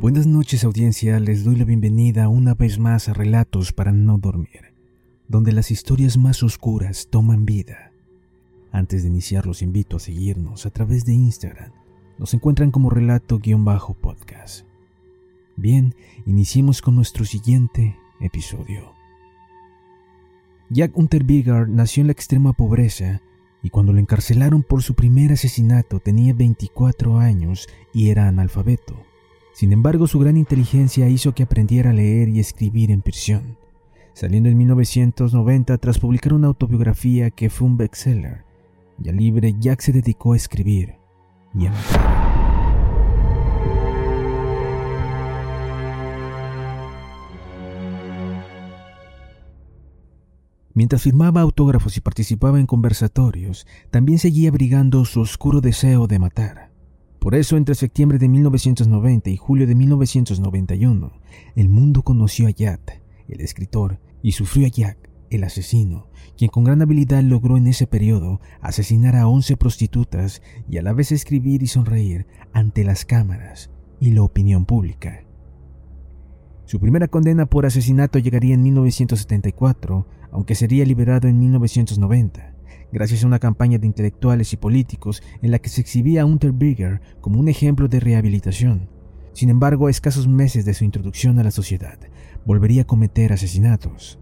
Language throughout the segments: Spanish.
Buenas noches audiencia, les doy la bienvenida una vez más a Relatos para no dormir, donde las historias más oscuras toman vida. Antes de iniciar los invito a seguirnos a través de Instagram, nos encuentran como relato-podcast. Bien, iniciemos con nuestro siguiente episodio. Jack Unterbiger nació en la extrema pobreza y cuando lo encarcelaron por su primer asesinato tenía 24 años y era analfabeto. Sin embargo, su gran inteligencia hizo que aprendiera a leer y escribir en prisión, saliendo en 1990 tras publicar una autobiografía que fue un bestseller. Ya libre, Jack se dedicó a escribir y a matar. Mientras firmaba autógrafos y participaba en conversatorios, también seguía abrigando su oscuro deseo de matar. Por eso, entre septiembre de 1990 y julio de 1991, el mundo conoció a Jack, el escritor, y sufrió a Jack, el asesino, quien con gran habilidad logró en ese periodo asesinar a 11 prostitutas y a la vez escribir y sonreír ante las cámaras y la opinión pública. Su primera condena por asesinato llegaría en 1974, aunque sería liberado en 1990 gracias a una campaña de intelectuales y políticos en la que se exhibía a Unterberger como un ejemplo de rehabilitación. Sin embargo, a escasos meses de su introducción a la sociedad, volvería a cometer asesinatos.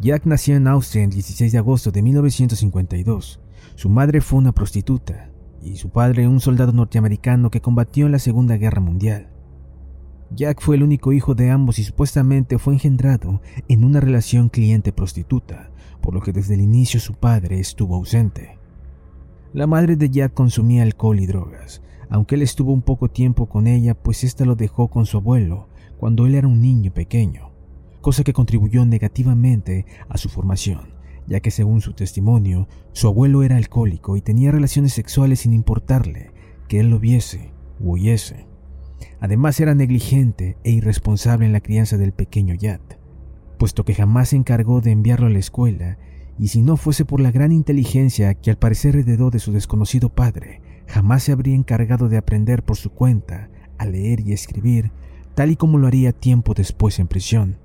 Jack nació en Austria el 16 de agosto de 1952. Su madre fue una prostituta y su padre un soldado norteamericano que combatió en la Segunda Guerra Mundial. Jack fue el único hijo de ambos y supuestamente fue engendrado en una relación cliente-prostituta, por lo que desde el inicio su padre estuvo ausente. La madre de Jack consumía alcohol y drogas, aunque él estuvo un poco tiempo con ella, pues ésta lo dejó con su abuelo cuando él era un niño pequeño, cosa que contribuyó negativamente a su formación, ya que según su testimonio, su abuelo era alcohólico y tenía relaciones sexuales sin importarle que él lo viese o oyese. Además era negligente e irresponsable en la crianza del pequeño Yat, puesto que jamás se encargó de enviarlo a la escuela y si no fuese por la gran inteligencia que al parecer heredó de su desconocido padre, jamás se habría encargado de aprender por su cuenta a leer y escribir, tal y como lo haría tiempo después en prisión.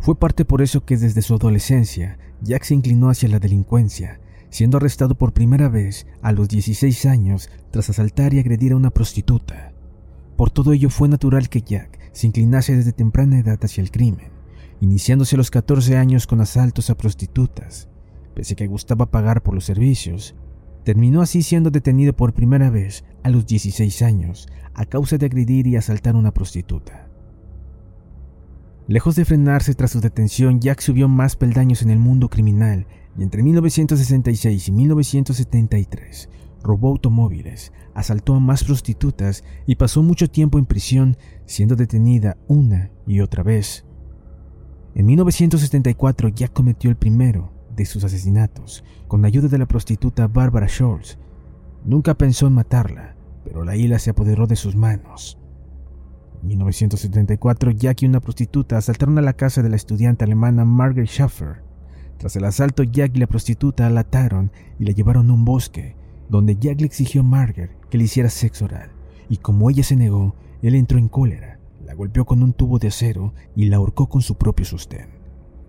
Fue parte por eso que desde su adolescencia Jack se inclinó hacia la delincuencia, siendo arrestado por primera vez a los 16 años tras asaltar y agredir a una prostituta. Por todo ello fue natural que Jack se inclinase desde temprana edad hacia el crimen, iniciándose a los 14 años con asaltos a prostitutas. Pese a que gustaba pagar por los servicios, terminó así siendo detenido por primera vez a los 16 años a causa de agredir y asaltar a una prostituta. Lejos de frenarse tras su detención, Jack subió más peldaños en el mundo criminal y entre 1966 y 1973 robó automóviles, asaltó a más prostitutas y pasó mucho tiempo en prisión siendo detenida una y otra vez. En 1974 ya cometió el primero de sus asesinatos con la ayuda de la prostituta Barbara Schultz. Nunca pensó en matarla, pero la isla se apoderó de sus manos. En 1974, Jack y una prostituta asaltaron a la casa de la estudiante alemana Margaret Schaffer. Tras el asalto, Jack y la prostituta la ataron y la llevaron a un bosque, donde Jack le exigió a Margaret que le hiciera sexo oral, y como ella se negó, él entró en cólera, la golpeó con un tubo de acero y la ahorcó con su propio sostén.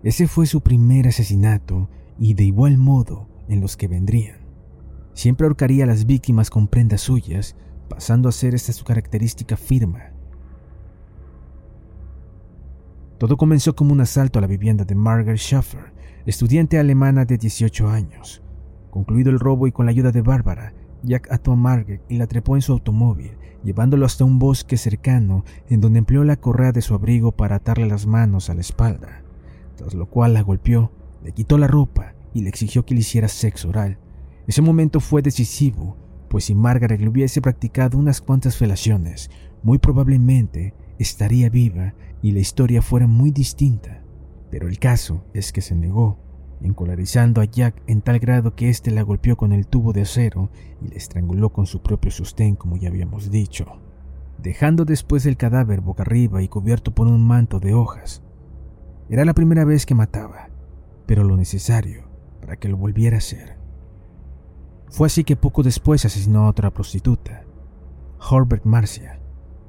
Ese fue su primer asesinato y de igual modo en los que vendrían. Siempre ahorcaría a las víctimas con prendas suyas, pasando a ser esta su característica firma. Todo comenzó como un asalto a la vivienda de Margaret Schaffer, estudiante alemana de 18 años. Concluido el robo y con la ayuda de Bárbara, Jack ató a Margaret y la trepó en su automóvil, llevándolo hasta un bosque cercano en donde empleó la correa de su abrigo para atarle las manos a la espalda, tras lo cual la golpeó, le quitó la ropa y le exigió que le hiciera sexo oral. Ese momento fue decisivo, pues si Margaret le hubiese practicado unas cuantas felaciones, muy probablemente estaría viva y la historia fuera muy distinta. Pero el caso es que se negó, encolarizando a Jack en tal grado que éste la golpeó con el tubo de acero y la estranguló con su propio sostén, como ya habíamos dicho, dejando después el cadáver boca arriba y cubierto por un manto de hojas. Era la primera vez que mataba, pero lo necesario para que lo volviera a hacer. Fue así que poco después asesinó a otra prostituta, Herbert Marcia.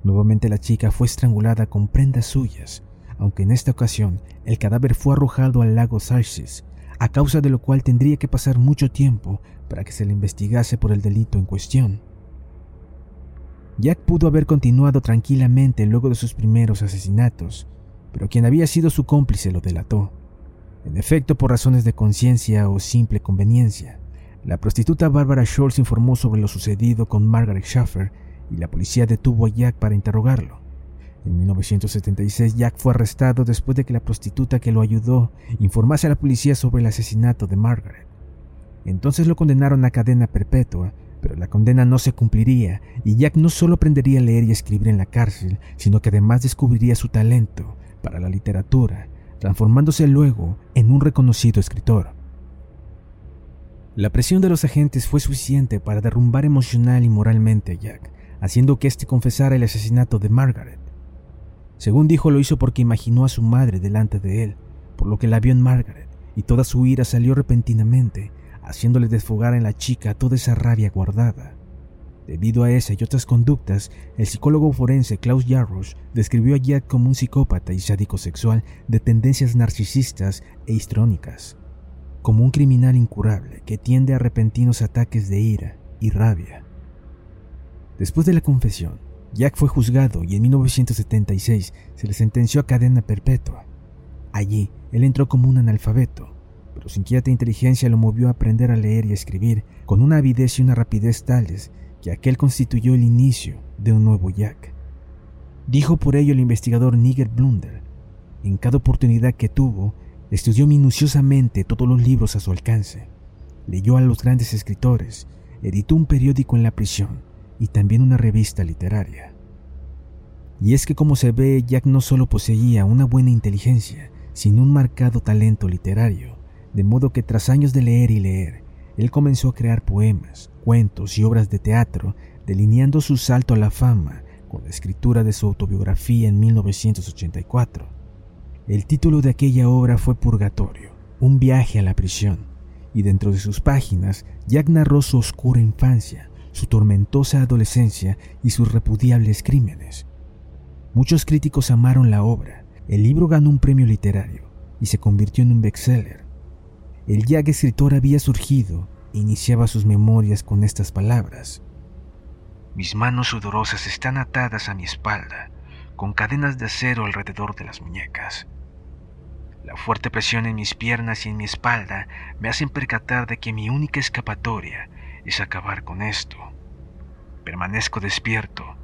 Nuevamente la chica fue estrangulada con prendas suyas, aunque en esta ocasión el cadáver fue arrojado al lago Sarsis, a causa de lo cual tendría que pasar mucho tiempo para que se le investigase por el delito en cuestión. Jack pudo haber continuado tranquilamente luego de sus primeros asesinatos, pero quien había sido su cómplice lo delató. En efecto, por razones de conciencia o simple conveniencia, la prostituta Barbara Scholz informó sobre lo sucedido con Margaret Schaffer y la policía detuvo a Jack para interrogarlo. En 1976 Jack fue arrestado después de que la prostituta que lo ayudó informase a la policía sobre el asesinato de Margaret. Entonces lo condenaron a cadena perpetua, pero la condena no se cumpliría y Jack no solo aprendería a leer y escribir en la cárcel, sino que además descubriría su talento para la literatura, transformándose luego en un reconocido escritor. La presión de los agentes fue suficiente para derrumbar emocional y moralmente a Jack, haciendo que éste confesara el asesinato de Margaret. Según dijo, lo hizo porque imaginó a su madre delante de él, por lo que la vio en Margaret, y toda su ira salió repentinamente, haciéndole desfogar en la chica toda esa rabia guardada. Debido a esa y otras conductas, el psicólogo forense Klaus Jarrosch describió a Jack como un psicópata y sádico sexual de tendencias narcisistas e histrónicas como un criminal incurable que tiende a repentinos ataques de ira y rabia. Después de la confesión, Jack fue juzgado y en 1976 se le sentenció a cadena perpetua. Allí, él entró como un analfabeto, pero su inquieta inteligencia lo movió a aprender a leer y a escribir con una avidez y una rapidez tales que aquel constituyó el inicio de un nuevo Jack. Dijo por ello el investigador Nigel Blunder. En cada oportunidad que tuvo, Estudió minuciosamente todos los libros a su alcance, leyó a los grandes escritores, editó un periódico en la prisión y también una revista literaria. Y es que como se ve, Jack no solo poseía una buena inteligencia, sino un marcado talento literario, de modo que tras años de leer y leer, él comenzó a crear poemas, cuentos y obras de teatro, delineando su salto a la fama con la escritura de su autobiografía en 1984. El título de aquella obra fue Purgatorio, un viaje a la prisión, y dentro de sus páginas Jack narró su oscura infancia, su tormentosa adolescencia y sus repudiables crímenes. Muchos críticos amaron la obra, el libro ganó un premio literario y se convirtió en un bestseller. El Jack escritor había surgido e iniciaba sus memorias con estas palabras. Mis manos sudorosas están atadas a mi espalda, con cadenas de acero alrededor de las muñecas. La fuerte presión en mis piernas y en mi espalda me hacen percatar de que mi única escapatoria es acabar con esto. Permanezco despierto,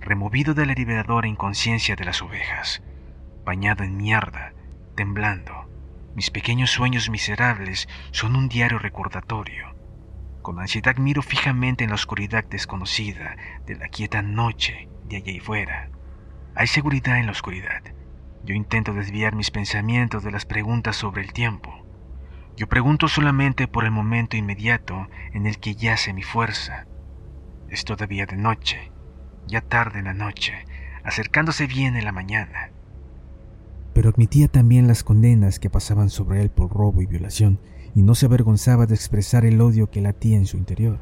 removido de la liberadora inconsciencia de las ovejas, bañado en mierda, temblando. Mis pequeños sueños miserables son un diario recordatorio. Con ansiedad miro fijamente en la oscuridad desconocida de la quieta noche de allá y fuera. Hay seguridad en la oscuridad yo intento desviar mis pensamientos de las preguntas sobre el tiempo. Yo pregunto solamente por el momento inmediato en el que yace mi fuerza. Es todavía de noche, ya tarde en la noche, acercándose bien en la mañana. Pero admitía también las condenas que pasaban sobre él por robo y violación, y no se avergonzaba de expresar el odio que latía en su interior.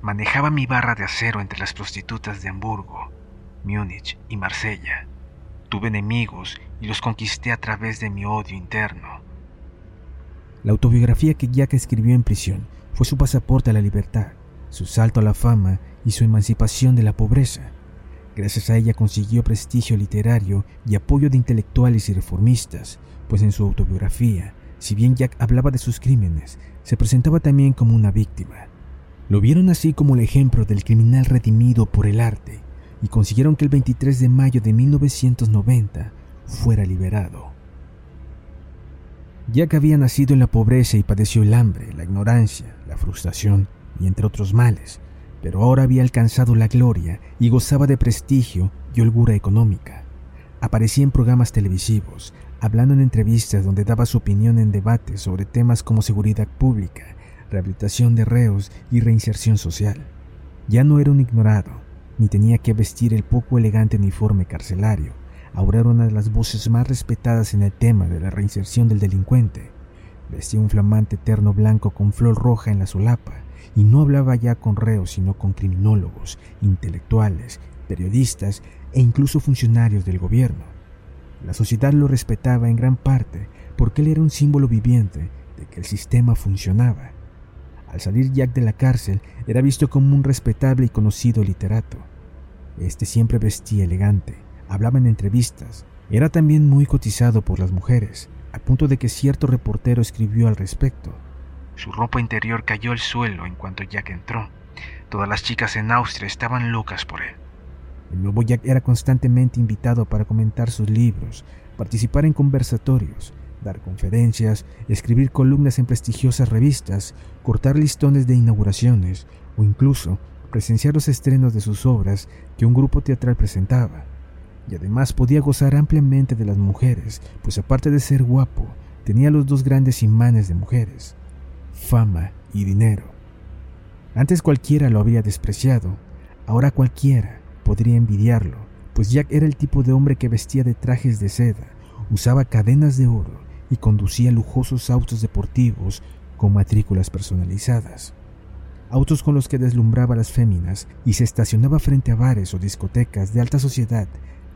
Manejaba mi barra de acero entre las prostitutas de Hamburgo, Múnich y Marsella. Tuve enemigos y los conquisté a través de mi odio interno. La autobiografía que Jack escribió en prisión fue su pasaporte a la libertad, su salto a la fama y su emancipación de la pobreza. Gracias a ella consiguió prestigio literario y apoyo de intelectuales y reformistas, pues en su autobiografía, si bien Jack hablaba de sus crímenes, se presentaba también como una víctima. Lo vieron así como el ejemplo del criminal redimido por el arte y consiguieron que el 23 de mayo de 1990 fuera liberado. Jack había nacido en la pobreza y padeció el hambre, la ignorancia, la frustración y entre otros males, pero ahora había alcanzado la gloria y gozaba de prestigio y holgura económica. Aparecía en programas televisivos, hablando en entrevistas donde daba su opinión en debates sobre temas como seguridad pública, rehabilitación de reos y reinserción social. Ya no era un ignorado, ni tenía que vestir el poco elegante uniforme carcelario. Ahora una de las voces más respetadas en el tema de la reinserción del delincuente. Vestía un flamante terno blanco con flor roja en la solapa y no hablaba ya con reos, sino con criminólogos, intelectuales, periodistas e incluso funcionarios del gobierno. La sociedad lo respetaba en gran parte porque él era un símbolo viviente de que el sistema funcionaba. Al salir Jack de la cárcel, era visto como un respetable y conocido literato. Este siempre vestía elegante, hablaba en entrevistas, era también muy cotizado por las mujeres, a punto de que cierto reportero escribió al respecto. Su ropa interior cayó al suelo en cuanto Jack entró. Todas las chicas en Austria estaban locas por él. El nuevo Jack era constantemente invitado para comentar sus libros, participar en conversatorios, dar conferencias, escribir columnas en prestigiosas revistas, cortar listones de inauguraciones o incluso presenciar los estrenos de sus obras que un grupo teatral presentaba. Y además podía gozar ampliamente de las mujeres, pues aparte de ser guapo, tenía los dos grandes imanes de mujeres, fama y dinero. Antes cualquiera lo había despreciado, ahora cualquiera podría envidiarlo, pues Jack era el tipo de hombre que vestía de trajes de seda, usaba cadenas de oro y conducía lujosos autos deportivos con matrículas personalizadas. Autos con los que deslumbraba a las féminas y se estacionaba frente a bares o discotecas de alta sociedad,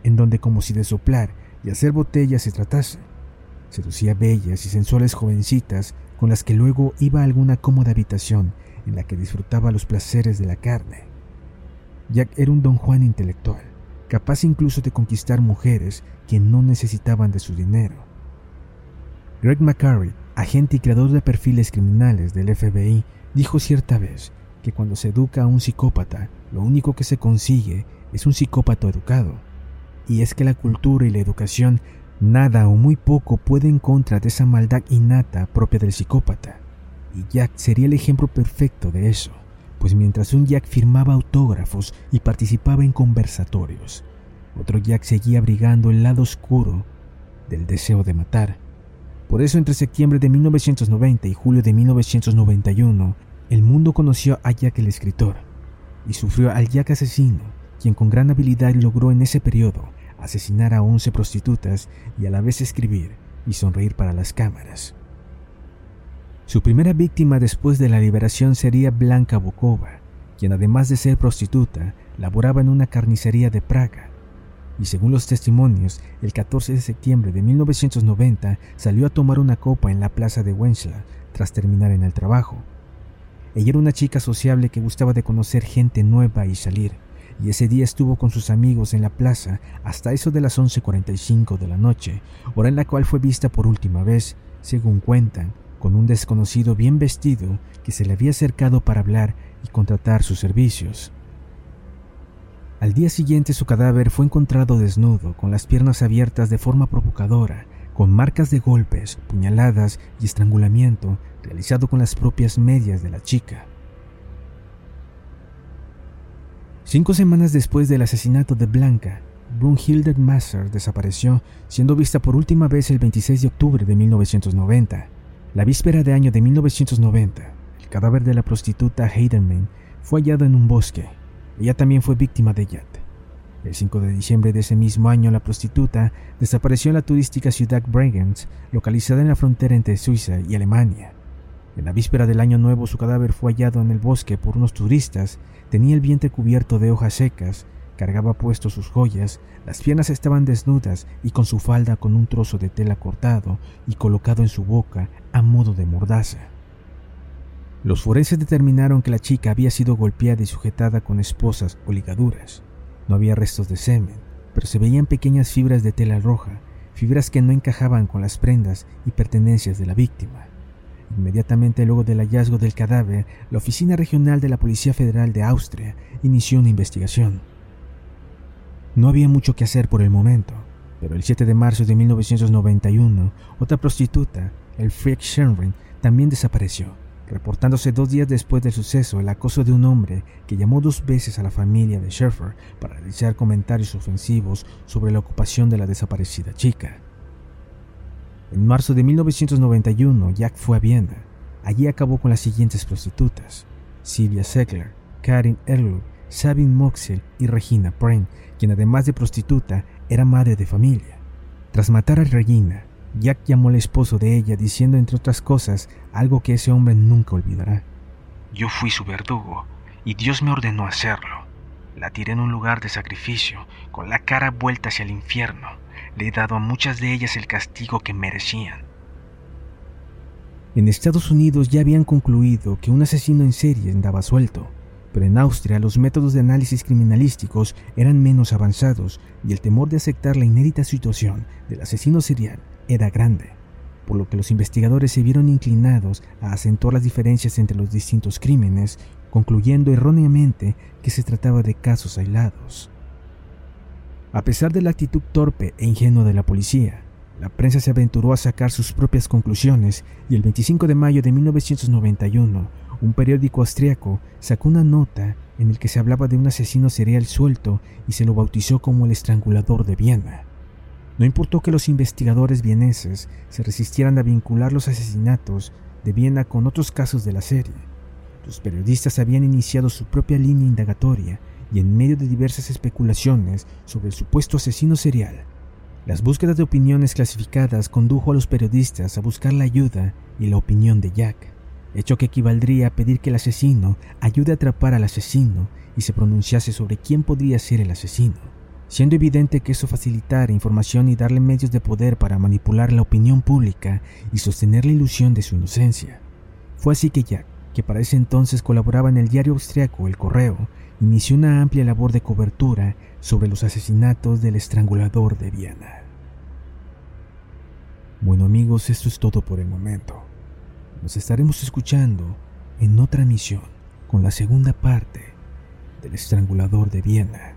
en donde como si de soplar y hacer botellas se tratase. Seducía bellas y sensuales jovencitas con las que luego iba a alguna cómoda habitación en la que disfrutaba los placeres de la carne. Jack era un don Juan intelectual, capaz incluso de conquistar mujeres que no necesitaban de su dinero. Greg McCurry, agente y creador de perfiles criminales del FBI, dijo cierta vez que cuando se educa a un psicópata, lo único que se consigue es un psicópata educado. Y es que la cultura y la educación nada o muy poco puede en contra de esa maldad innata propia del psicópata. Y Jack sería el ejemplo perfecto de eso pues mientras un Jack firmaba autógrafos y participaba en conversatorios, otro Jack seguía abrigando el lado oscuro del deseo de matar. Por eso entre septiembre de 1990 y julio de 1991, el mundo conoció a Jack el escritor y sufrió al Jack asesino, quien con gran habilidad logró en ese periodo asesinar a 11 prostitutas y a la vez escribir y sonreír para las cámaras. Su primera víctima después de la liberación sería Blanca Bokova, quien además de ser prostituta, laboraba en una carnicería de Praga. Y según los testimonios, el 14 de septiembre de 1990 salió a tomar una copa en la plaza de Wenzla tras terminar en el trabajo. Ella era una chica sociable que gustaba de conocer gente nueva y salir, y ese día estuvo con sus amigos en la plaza hasta eso de las 11.45 de la noche, hora en la cual fue vista por última vez, según cuentan, con un desconocido bien vestido que se le había acercado para hablar y contratar sus servicios. Al día siguiente su cadáver fue encontrado desnudo, con las piernas abiertas de forma provocadora, con marcas de golpes, puñaladas y estrangulamiento realizado con las propias medias de la chica. Cinco semanas después del asesinato de Blanca, Brunhilde Masser desapareció, siendo vista por última vez el 26 de octubre de 1990. La víspera de año de 1990, el cadáver de la prostituta Heidenman fue hallado en un bosque. Ella también fue víctima de Yat. El 5 de diciembre de ese mismo año, la prostituta desapareció en la turística ciudad Bregenz, localizada en la frontera entre Suiza y Alemania. En la víspera del año nuevo, su cadáver fue hallado en el bosque por unos turistas. Tenía el vientre cubierto de hojas secas Cargaba puesto sus joyas, las piernas estaban desnudas y con su falda con un trozo de tela cortado y colocado en su boca a modo de mordaza. Los forenses determinaron que la chica había sido golpeada y sujetada con esposas o ligaduras. No había restos de semen, pero se veían pequeñas fibras de tela roja, fibras que no encajaban con las prendas y pertenencias de la víctima. Inmediatamente luego del hallazgo del cadáver, la Oficina Regional de la Policía Federal de Austria inició una investigación. No había mucho que hacer por el momento, pero el 7 de marzo de 1991, otra prostituta, el Frick Schönring, también desapareció, reportándose dos días después del suceso el acoso de un hombre que llamó dos veces a la familia de Schaeffer para realizar comentarios ofensivos sobre la ocupación de la desaparecida chica. En marzo de 1991, Jack fue a Viena. Allí acabó con las siguientes prostitutas: Sylvia Segler, Karin Erlug, Sabine Moxel y Regina Pren, quien además de prostituta era madre de familia. Tras matar a Regina, Jack llamó al esposo de ella diciendo entre otras cosas algo que ese hombre nunca olvidará. Yo fui su verdugo y Dios me ordenó hacerlo. La tiré en un lugar de sacrificio, con la cara vuelta hacia el infierno le he dado a muchas de ellas el castigo que merecían. En Estados Unidos ya habían concluido que un asesino en serie andaba suelto, pero en Austria los métodos de análisis criminalísticos eran menos avanzados y el temor de aceptar la inédita situación del asesino serial era grande, por lo que los investigadores se vieron inclinados a acentuar las diferencias entre los distintos crímenes, concluyendo erróneamente que se trataba de casos aislados. A pesar de la actitud torpe e ingenua de la policía, la prensa se aventuró a sacar sus propias conclusiones y el 25 de mayo de 1991, un periódico austriaco sacó una nota en el que se hablaba de un asesino serial suelto y se lo bautizó como el estrangulador de Viena. No importó que los investigadores vieneses se resistieran a vincular los asesinatos de Viena con otros casos de la serie. Los periodistas habían iniciado su propia línea indagatoria y en medio de diversas especulaciones sobre el supuesto asesino serial, las búsquedas de opiniones clasificadas condujo a los periodistas a buscar la ayuda y la opinión de Jack, hecho que equivaldría a pedir que el asesino ayude a atrapar al asesino y se pronunciase sobre quién podría ser el asesino, siendo evidente que eso facilitara información y darle medios de poder para manipular la opinión pública y sostener la ilusión de su inocencia. Fue así que Jack, que para ese entonces colaboraba en el diario austriaco El Correo, inició una amplia labor de cobertura sobre los asesinatos del estrangulador de Viena. Bueno amigos, esto es todo por el momento. Nos estaremos escuchando en otra misión con la segunda parte del estrangulador de Viena.